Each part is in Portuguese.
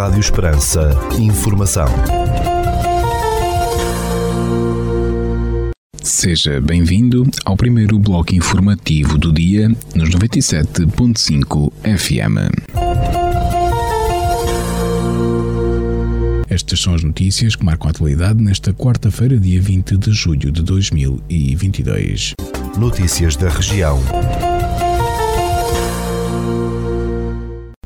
Rádio Esperança. Informação. Seja bem-vindo ao primeiro bloco informativo do dia nos 97.5 FM. Estas são as notícias que marcam a atualidade nesta quarta-feira, dia 20 de julho de 2022. Notícias da região.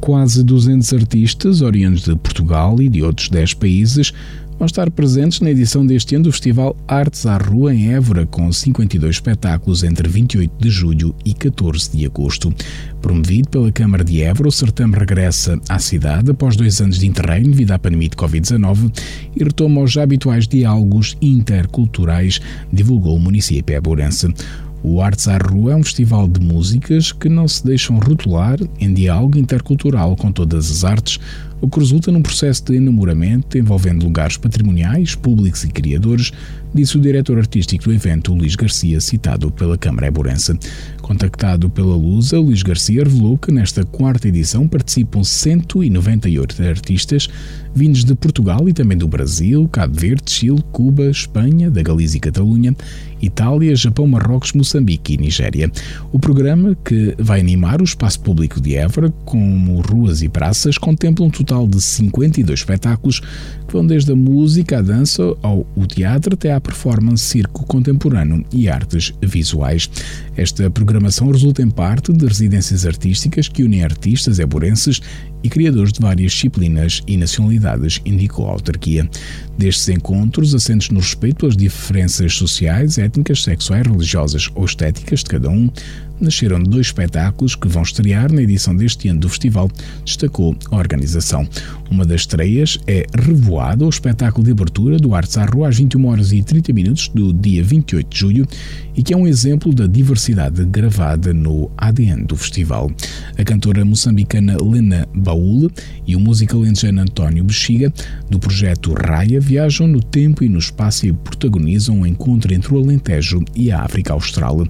Quase 200 artistas, oriundos de Portugal e de outros 10 países, vão estar presentes na edição deste ano do Festival Artes à Rua em Évora, com 52 espetáculos entre 28 de julho e 14 de agosto. Promovido pela Câmara de Évora, o certame regressa à cidade após dois anos de interregno devido à pandemia de Covid-19 e retoma os já habituais diálogos interculturais, divulgou o município eburense. O Artes à Rua é um festival de músicas que não se deixam rotular em diálogo intercultural com todas as artes, o que resulta num processo de enamoramento envolvendo lugares patrimoniais, públicos e criadores, disse o diretor artístico do evento, Luís Garcia, citado pela Câmara Eburense. Contactado pela Lusa, Luís Garcia revelou que nesta quarta edição participam 198 artistas vindos de Portugal e também do Brasil, Cabo Verde, Chile, Cuba, Espanha, da Galiza e Catalunha, Itália, Japão, Marrocos, Moçambique e Nigéria. O programa, que vai animar o espaço público de Évora, como ruas e praças, contempla um total de 52 espetáculos que vão desde a música, a dança, ao o teatro até à performance, circo contemporâneo e artes visuais. Esta programação resulta em parte de residências artísticas que unem artistas eborenses e criadores de várias disciplinas e nacionalidades, indicou a autarquia. Destes encontros, assentes no respeito pelas diferenças sociais, étnicas, sexuais, religiosas ou estéticas de cada um, nasceram dois espetáculos que vão estrear na edição deste ano do festival, destacou a organização. Uma das estreias é Revoada, o espetáculo de abertura do Artes à Rua às 21 horas e 30 minutos do dia 28 de julho e que é um exemplo da diversidade gravada no ADN do festival. A cantora moçambicana Lena Baúl e o músico alentejano António Bexiga, do projeto Raia, viajam no tempo e no espaço e protagonizam um encontro entre o Alentejo e a África Austral.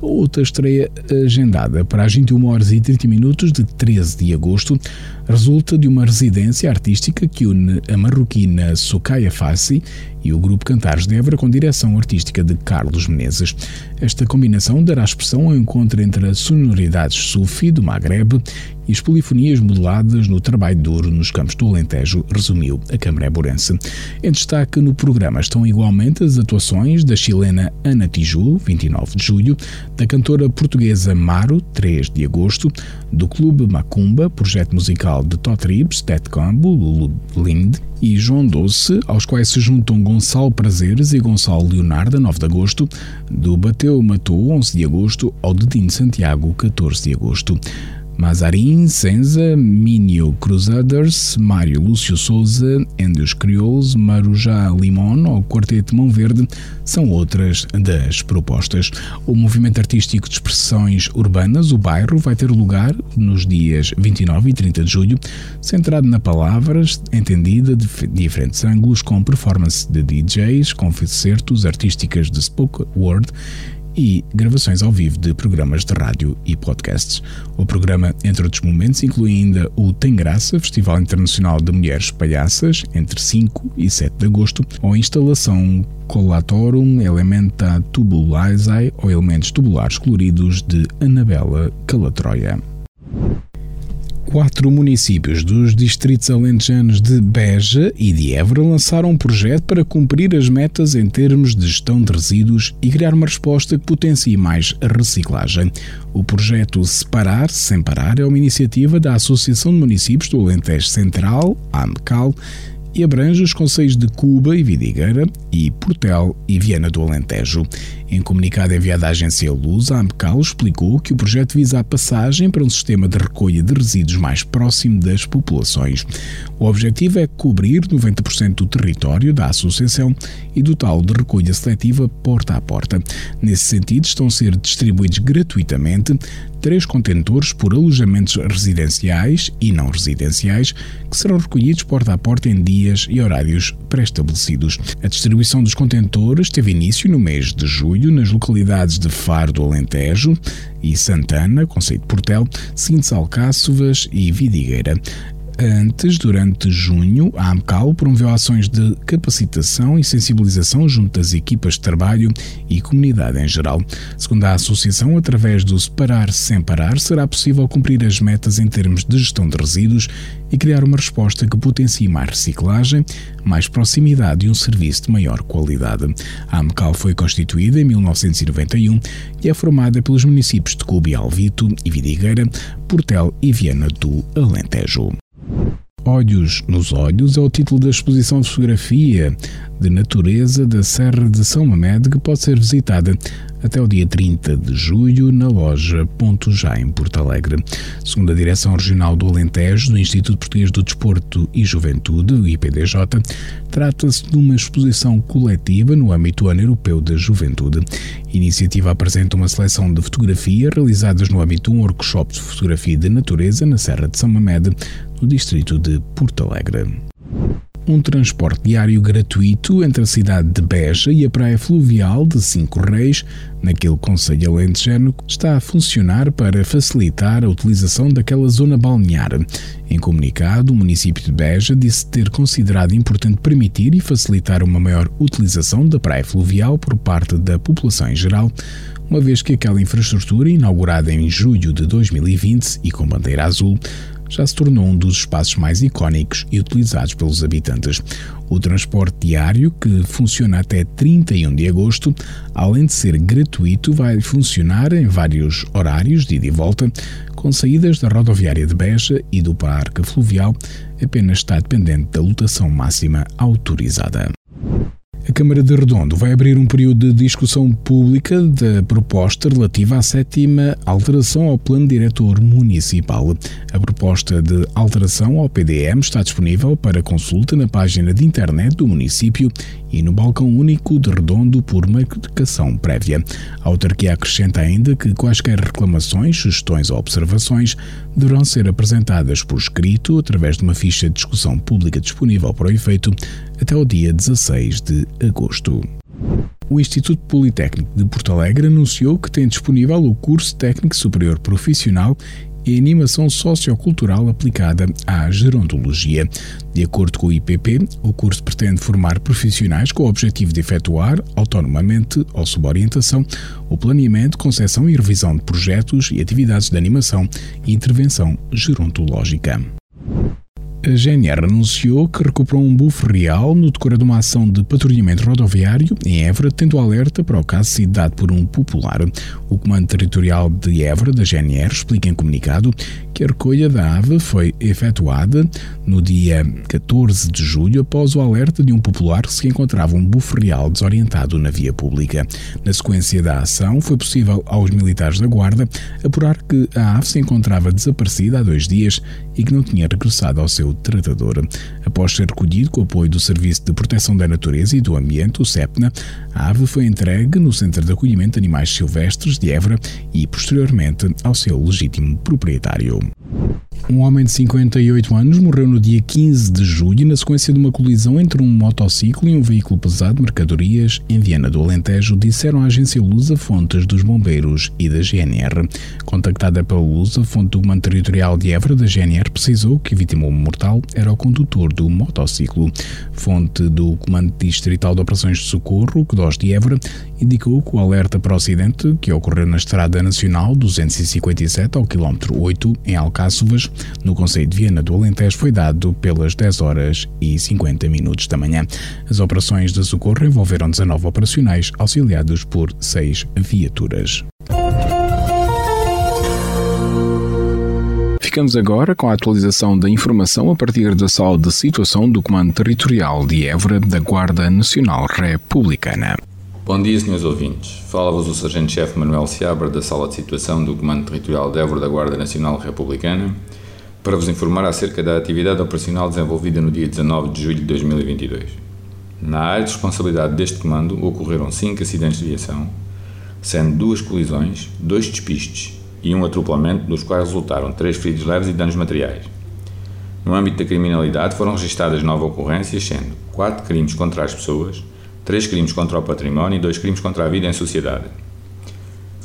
Outra estreia agendada para as 21 horas e 30 minutos de 13 de agosto resulta de uma residência artística que une a marroquina Sokaya Fassi e o grupo Cantares de Évora com direção artística de Carlos Menezes. Esta combinação dará expressão ao encontro entre as sonoridades sufi do Maghreb e as polifonias modeladas no trabalho duro nos campos do Alentejo, resumiu a Câmara Eburense. Em destaque no programa estão igualmente as atuações da chilena Ana Tiju, 29 de julho, da cantora portuguesa Maro, 3 de agosto, do Clube Macumba, projeto musical de Totribs, Ted Cambo, Lulu Lind e João Doce, aos quais se juntam Gonçalo Prazeres e Gonçalo Leonardo, 9 de agosto, do Bateu Matou, 11 de agosto, ao Dedinho Santiago, 14 de agosto. Mazarin, Senza, Minio Crusaders, Mário Lúcio Souza, Andrews Crioulos, Marujá Limon ou Quarteto Mão Verde são outras das propostas. O movimento artístico de expressões urbanas, o bairro, vai ter lugar nos dias 29 e 30 de julho, centrado na palavras, entendida de diferentes ângulos, com performance de DJs, concertos artísticas de spoken word e gravações ao vivo de programas de rádio e podcasts. O programa, entre outros momentos, inclui ainda o Tem Graça, Festival Internacional de Mulheres Palhaças, entre 5 e 7 de agosto, ou a instalação Collatorum Elementa Tubulae ou Elementos Tubulares Coloridos de Anabela Calatroia quatro municípios dos distritos alentejanos de Beja e de Évora lançaram um projeto para cumprir as metas em termos de gestão de resíduos e criar uma resposta que potencie mais a reciclagem. O projeto Separar Sem Parar é uma iniciativa da Associação de Municípios do Alentejo Central, AMCAL, e abrange os conselhos de Cuba e Vidigueira e Portel e Viana do Alentejo. Em comunicado enviado à agência Luz, a AMPCAL explicou que o projeto visa a passagem para um sistema de recolha de resíduos mais próximo das populações. O objetivo é cobrir 90% do território da associação e do tal de recolha seletiva porta a porta. Nesse sentido, estão a ser distribuídos gratuitamente três contentores por alojamentos residenciais e não residenciais que serão recolhidos porta a porta em dias e horários pré-estabelecidos. A distribuição dos contentores teve início no mês de julho nas localidades de Faro do Alentejo e Santana, Conceito Portel, Cintos Alcáçovas e Vidigueira. Antes, durante junho, a AMCAL promoveu ações de capacitação e sensibilização junto às equipas de trabalho e comunidade em geral. Segundo a Associação, através do Separar Sem Parar, será possível cumprir as metas em termos de gestão de resíduos e criar uma resposta que potencie mais reciclagem, mais proximidade e um serviço de maior qualidade. A AMCAL foi constituída em 1991 e é formada pelos municípios de Cuba e Alvito e Vidigueira, Portel e Viana do Alentejo. Olhos nos Olhos é o título da exposição de fotografia de natureza da Serra de São Mamede que pode ser visitada até o dia 30 de julho na loja Ponto Já em Porto Alegre. Segundo a Direção Regional do Alentejo do Instituto Português do Desporto e Juventude, o IPDJ, trata-se de uma exposição coletiva no âmbito Europeu da Juventude. A iniciativa apresenta uma seleção de fotografias realizadas no âmbito de um workshop de fotografia de natureza na Serra de São Mamede, no distrito de Porto Alegre. Um transporte diário gratuito entre a cidade de Beja e a praia fluvial de Cinco Reis, naquele concelho alentejano, está a funcionar para facilitar a utilização daquela zona balnear. Em comunicado, o município de Beja disse ter considerado importante permitir e facilitar uma maior utilização da praia fluvial por parte da população em geral, uma vez que aquela infraestrutura, inaugurada em julho de 2020 e com bandeira azul, já se tornou um dos espaços mais icónicos e utilizados pelos habitantes. O transporte diário, que funciona até 31 de agosto, além de ser gratuito, vai funcionar em vários horários de ida e volta, com saídas da rodoviária de Beja e do Parque Fluvial, apenas está dependente da lotação máxima autorizada. A Câmara de Redondo vai abrir um período de discussão pública da proposta relativa à sétima alteração ao Plano Diretor Municipal. A proposta de alteração ao PDM está disponível para consulta na página de internet do município e no balcão único de Redondo por marcação prévia. A autarquia acrescenta ainda que quaisquer reclamações, sugestões ou observações deverão ser apresentadas por escrito através de uma ficha de discussão pública disponível para o efeito até o dia 16 de agosto. O Instituto Politécnico de Porto Alegre anunciou que tem disponível o curso técnico superior profissional e animação sociocultural aplicada à gerontologia. De acordo com o IPP, o curso pretende formar profissionais com o objetivo de efetuar, autonomamente ou sob orientação, o planeamento, concepção e revisão de projetos e atividades de animação e intervenção gerontológica. A GNR anunciou que recuperou um bufo real no decorrer de uma ação de patrulhamento rodoviário em Évora, tendo alerta para o caso sido dado por um popular. O Comando Territorial de Évora, da GNR, explica em comunicado que a recolha da ave foi efetuada no dia 14 de julho após o alerta de um popular que se encontrava um bufo real desorientado na via pública. Na sequência da ação, foi possível aos militares da Guarda apurar que a ave se encontrava desaparecida há dois dias e que não tinha regressado ao seu tratador. Após ser recolhido com o apoio do Serviço de Proteção da Natureza e do Ambiente, o SEPNA, a ave foi entregue no Centro de Acolhimento de Animais Silvestres de Évora e, posteriormente, ao seu legítimo proprietário. Um homem de 58 anos morreu no dia 15 de julho na sequência de uma colisão entre um motociclo e um veículo pesado de mercadorias em Viana do Alentejo, disseram à agência Lusa fontes dos bombeiros e da GNR. Contactada pela Lusa, fonte do Comando Territorial de Évora da GNR precisou que a vítima mortal era o condutor do motociclo. Fonte do Comando Distrital de Operações de Socorro, CDOS de Évora, indicou que o alerta para o acidente, que ocorreu na Estrada Nacional 257 ao quilómetro 8, em Alcáçovas, no Conselho de Viana do Alentejo foi dado pelas 10 horas e 50 minutos da manhã. As operações de socorro envolveram 19 operacionais, auxiliados por 6 viaturas. Ficamos agora com a atualização da informação a partir da sala de situação do Comando Territorial de Évora da Guarda Nacional Republicana. Bom dia, senhores ouvintes. Fala-vos o Sargento-Chefe Manuel Seabra da Sala de Situação do Comando Territorial de Évora da Guarda Nacional Republicana para vos informar acerca da atividade operacional desenvolvida no dia 19 de julho de 2022. Na área de responsabilidade deste comando ocorreram cinco acidentes de viação, sendo duas colisões, dois despistes e um atropelamento, dos quais resultaram três feridos leves e danos materiais. No âmbito da criminalidade foram registadas nove ocorrências, sendo quatro crimes contra as pessoas, três crimes contra o património e dois crimes contra a vida em sociedade.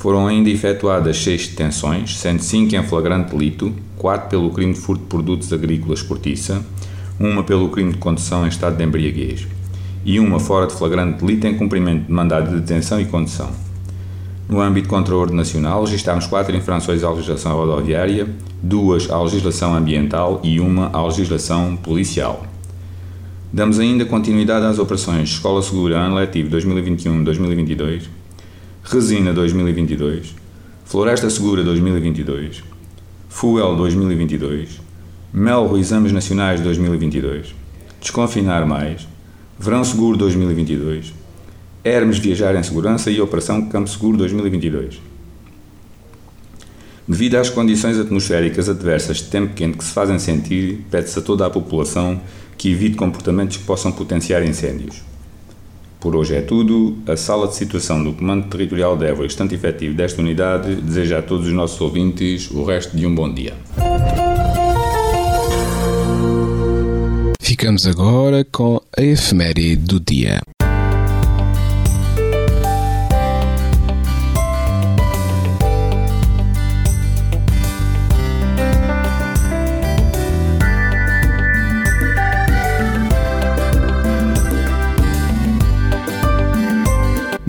Foram ainda efetuadas seis detenções, sendo cinco em flagrante delito, quatro pelo crime de furto de produtos agrícolas cortiça, uma pelo crime de condução em estado de embriaguez e uma fora de flagrante delito em cumprimento de mandado de detenção e condução. No âmbito contra o ordem nacional, registámos quatro infrações à legislação rodoviária, duas à legislação ambiental e uma à legislação policial. Damos ainda continuidade às operações Escola Segura Ano Letivo 2021-2022, Resina 2022, Floresta Segura 2022, Fuel 2022, Melro Exames Nacionais 2022, Desconfinar Mais, Verão Seguro 2022, Hermes Viajar em Segurança e Operação Campo Seguro 2022. Devido às condições atmosféricas adversas de tempo quente que se fazem sentir, pede-se a toda a população que evite comportamentos que possam potenciar incêndios. Por hoje é tudo. A sala de situação do Comando Territorial de Évora, estante efetivo desta unidade, deseja a todos os nossos ouvintes o resto de um bom dia. Ficamos agora com a efeméride do dia.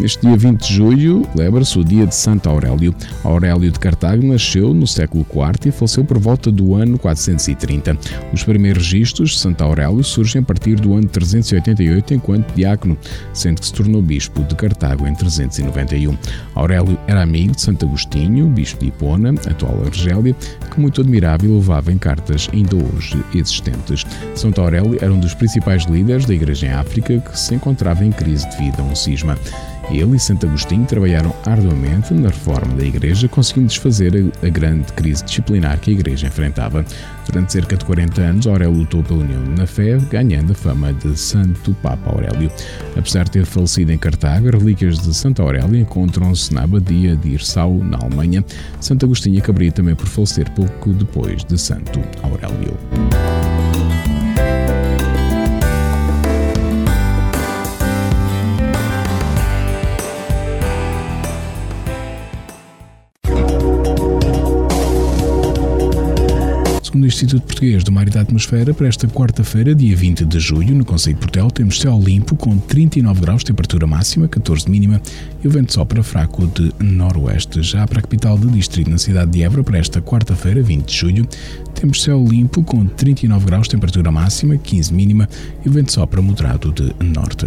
Neste dia 20 de julho, celebra-se o dia de Santo Aurélio. Aurélio de Cartago nasceu no século IV e faleceu por volta do ano 430. Os primeiros registros de Santo Aurélio surgem a partir do ano 388 enquanto diácono, sendo que se tornou bispo de Cartago em 391. Aurélio era amigo de Santo Agostinho, bispo de Hipona, atual Argélia, que muito admirável levava em cartas ainda hoje existentes. Santo Aurélio era um dos principais líderes da Igreja em África que se encontrava em crise devido a um cisma. Ele e Santo Agostinho trabalharam arduamente na reforma da Igreja, conseguindo desfazer a grande crise disciplinar que a Igreja enfrentava. Durante cerca de 40 anos, Aurélio lutou pela união na fé, ganhando a fama de Santo Papa Aurélio. Apesar de ter falecido em Cartago, relíquias de Santo Aurélio encontram-se na abadia de Irsau, na Alemanha. Santo Agostinho acabaria também por falecer pouco depois de Santo Aurélio. Segundo o Instituto Português do Mar e da Atmosfera, para esta quarta-feira, dia 20 de julho, no Conselho de Portel, temos céu limpo com 39 graus, temperatura máxima, 14 mínima e o vento sopra fraco de noroeste. Já para a capital do distrito, na cidade de Évora, para esta quarta-feira, 20 de julho, temos céu limpo com 39 graus, temperatura máxima, 15 mínima e o vento sopra moderado de norte.